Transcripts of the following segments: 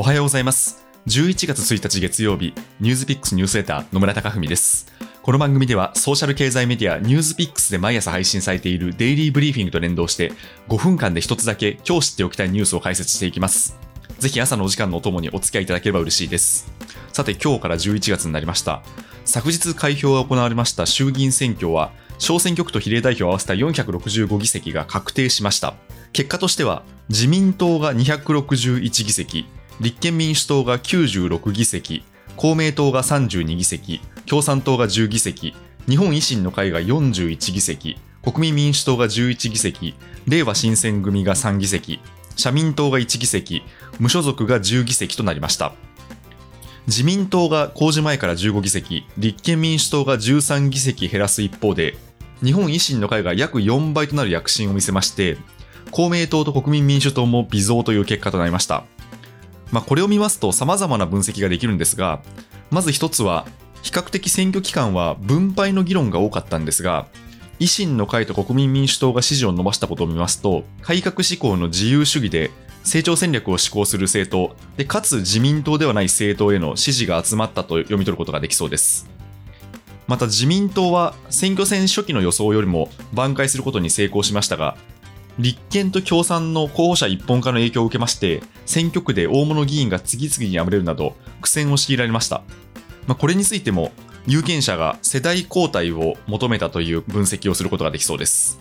おはようございます。11月1日月曜日、ニュースピックスニュースレター野村貴文です。この番組ではソーシャル経済メディアニュースピックスで毎朝配信されているデイリーブリーフィングと連動して5分間で一つだけ今日知っておきたいニュースを解説していきます。ぜひ朝のお時間のお供にお付き合いいただければ嬉しいです。さて今日から11月になりました。昨日開票が行われました衆議院選挙は小選挙区と比例代表を合わせた465議席が確定しました。結果としては自民党が261議席、立憲民主党が96議席、公明党が32議席、共産党が10議席、日本維新の会が41議席、国民民主党が11議席、れいわ新選組が3議席、社民党が1議席、無所属が10議席となりました。自民党が公示前から15議席、立憲民主党が13議席減らす一方で、日本維新の会が約4倍となる躍進を見せまして、公明党と国民民主党も微増という結果となりました。まあ、これを見ますと様々な分析ができるんですが、まず一つは、比較的選挙期間は分配の議論が多かったんですが、維新の会と国民民主党が支持を伸ばしたことを見ますと、改革志向の自由主義で成長戦略を施行する政党で、かつ自民党ではない政党への支持が集まったと読み取ることができそうです。また自民党は選挙戦初期の予想よりも挽回することに成功しましたが、立憲と共産の候補者一本化の影響を受けまして、選挙区で大物議員が次々に敗れるなど苦戦を強いられました。まあ、これについても有権者が世代交代を求めたという分析をすることができそうです。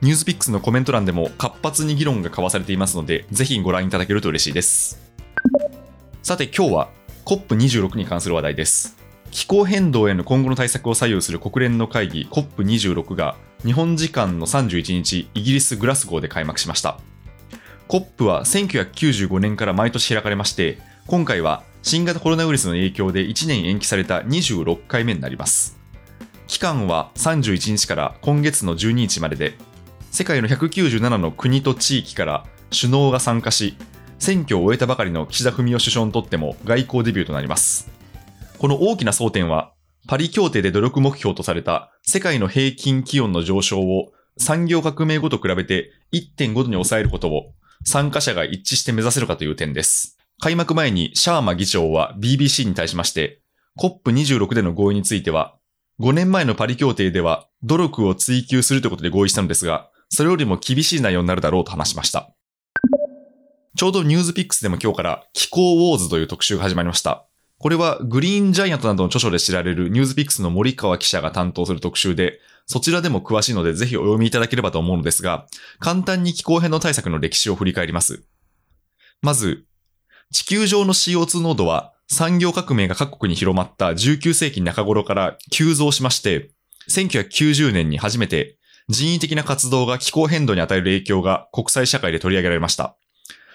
ニュースピックスのコメント欄でも活発に議論が交わされていますので、ぜひご覧いただけると嬉しいです。さて今日は COP26 に関する話題です。気候変動への今後の対策を左右する国連の会議 COP26 が日本時間の31日、イギリス・グラスゴーで開幕しました。COP は1995年から毎年開かれまして、今回は新型コロナウイルスの影響で1年延期された26回目になります。期間は31日から今月の12日までで、世界の197の国と地域から首脳が参加し、選挙を終えたばかりの岸田文雄首相にとっても外交デビューとなります。この大きな争点は、パリ協定で努力目標とされた世界の平均気温の上昇を産業革命後と比べて1.5度に抑えることを参加者が一致して目指せるかという点です。開幕前にシャーマ議長は BBC に対しまして、COP26 での合意については、5年前のパリ協定では努力を追求するということで合意したのですが、それよりも厳しい内容になるだろうと話しました。ちょうどニュースピックスでも今日から気候ウォーズという特集が始まりました。これはグリーンジャイアントなどの著書で知られるニュースピックスの森川記者が担当する特集で、そちらでも詳しいのでぜひお読みいただければと思うのですが、簡単に気候変動対策の歴史を振り返ります。まず、地球上の CO2 濃度は産業革命が各国に広まった19世紀中頃から急増しまして、1990年に初めて人為的な活動が気候変動に与える影響が国際社会で取り上げられました。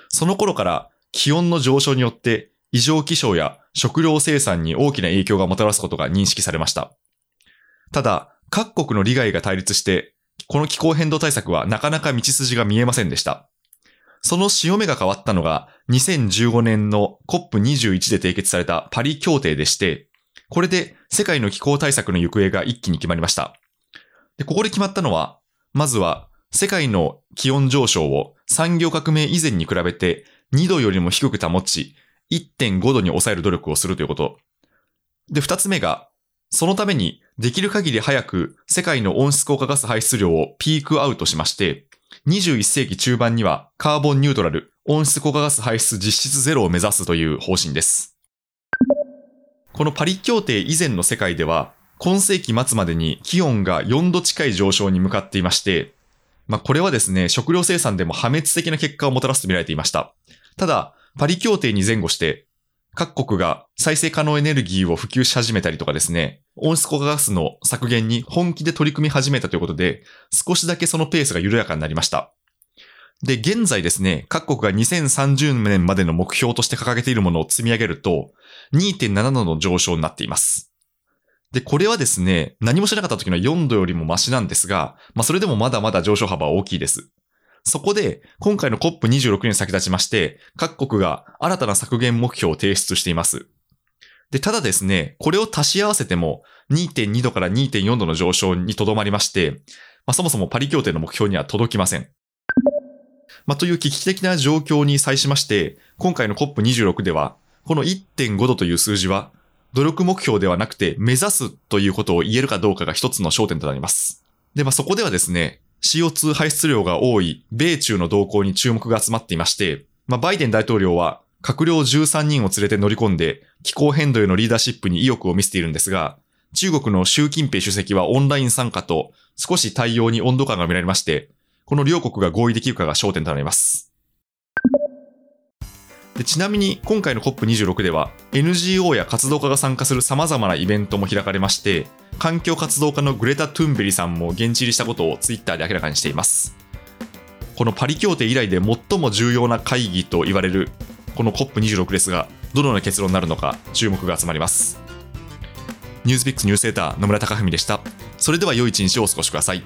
その頃から気温の上昇によって異常気象や食料生産に大きな影響がもたらすことが認識されました。ただ、各国の利害が対立して、この気候変動対策はなかなか道筋が見えませんでした。その潮目が変わったのが2015年の COP21 で締結されたパリ協定でして、これで世界の気候対策の行方が一気に決まりました。で、ここで決まったのは、まずは世界の気温上昇を産業革命以前に比べて2度よりも低く保ち、1.5度に抑える努力をするということ。で、二つ目が、そのためにできる限り早く世界の温室効果ガス排出量をピークアウトしまして、21世紀中盤にはカーボンニュートラル、温室効果ガス排出実質ゼロを目指すという方針です。このパリ協定以前の世界では、今世紀末までに気温が4度近い上昇に向かっていまして、まあこれはですね、食料生産でも破滅的な結果をもたらすと見られていました。ただ、パリ協定に前後して、各国が再生可能エネルギーを普及し始めたりとかですね、温室効果ガスの削減に本気で取り組み始めたということで、少しだけそのペースが緩やかになりました。で、現在ですね、各国が2030年までの目標として掲げているものを積み上げると、2.7度の上昇になっています。で、これはですね、何もしなかった時の4度よりもマシなんですが、まあそれでもまだまだ上昇幅は大きいです。そこで、今回の COP26 に先立ちまして、各国が新たな削減目標を提出しています。で、ただですね、これを足し合わせても2.2度から2.4度の上昇にとどまりまして、まあ、そもそもパリ協定の目標には届きません。まあ、という危機的な状況に際しまして、今回の COP26 では、この1.5度という数字は、努力目標ではなくて目指すということを言えるかどうかが一つの焦点となります。で、まあ、そこではですね、CO2 排出量が多い米中の動向に注目が集まっていまして、まあ、バイデン大統領は閣僚13人を連れて乗り込んで気候変動へのリーダーシップに意欲を見せているんですが、中国の習近平主席はオンライン参加と少し対応に温度感が見られまして、この両国が合意できるかが焦点となります。でちなみに今回の COP26 では NGO や活動家が参加する様々なイベントも開かれまして、環境活動家のグレタ・トゥンベリさんも現地入りしたことをツイッターで明らかにしています。このパリ協定以来で最も重要な会議と言われるこの COP26 ですが、どのような結論になるのか注目が集まります。ニュースピックスニュースセーター野村貴文でした。それでは良い一日をお過ごしください。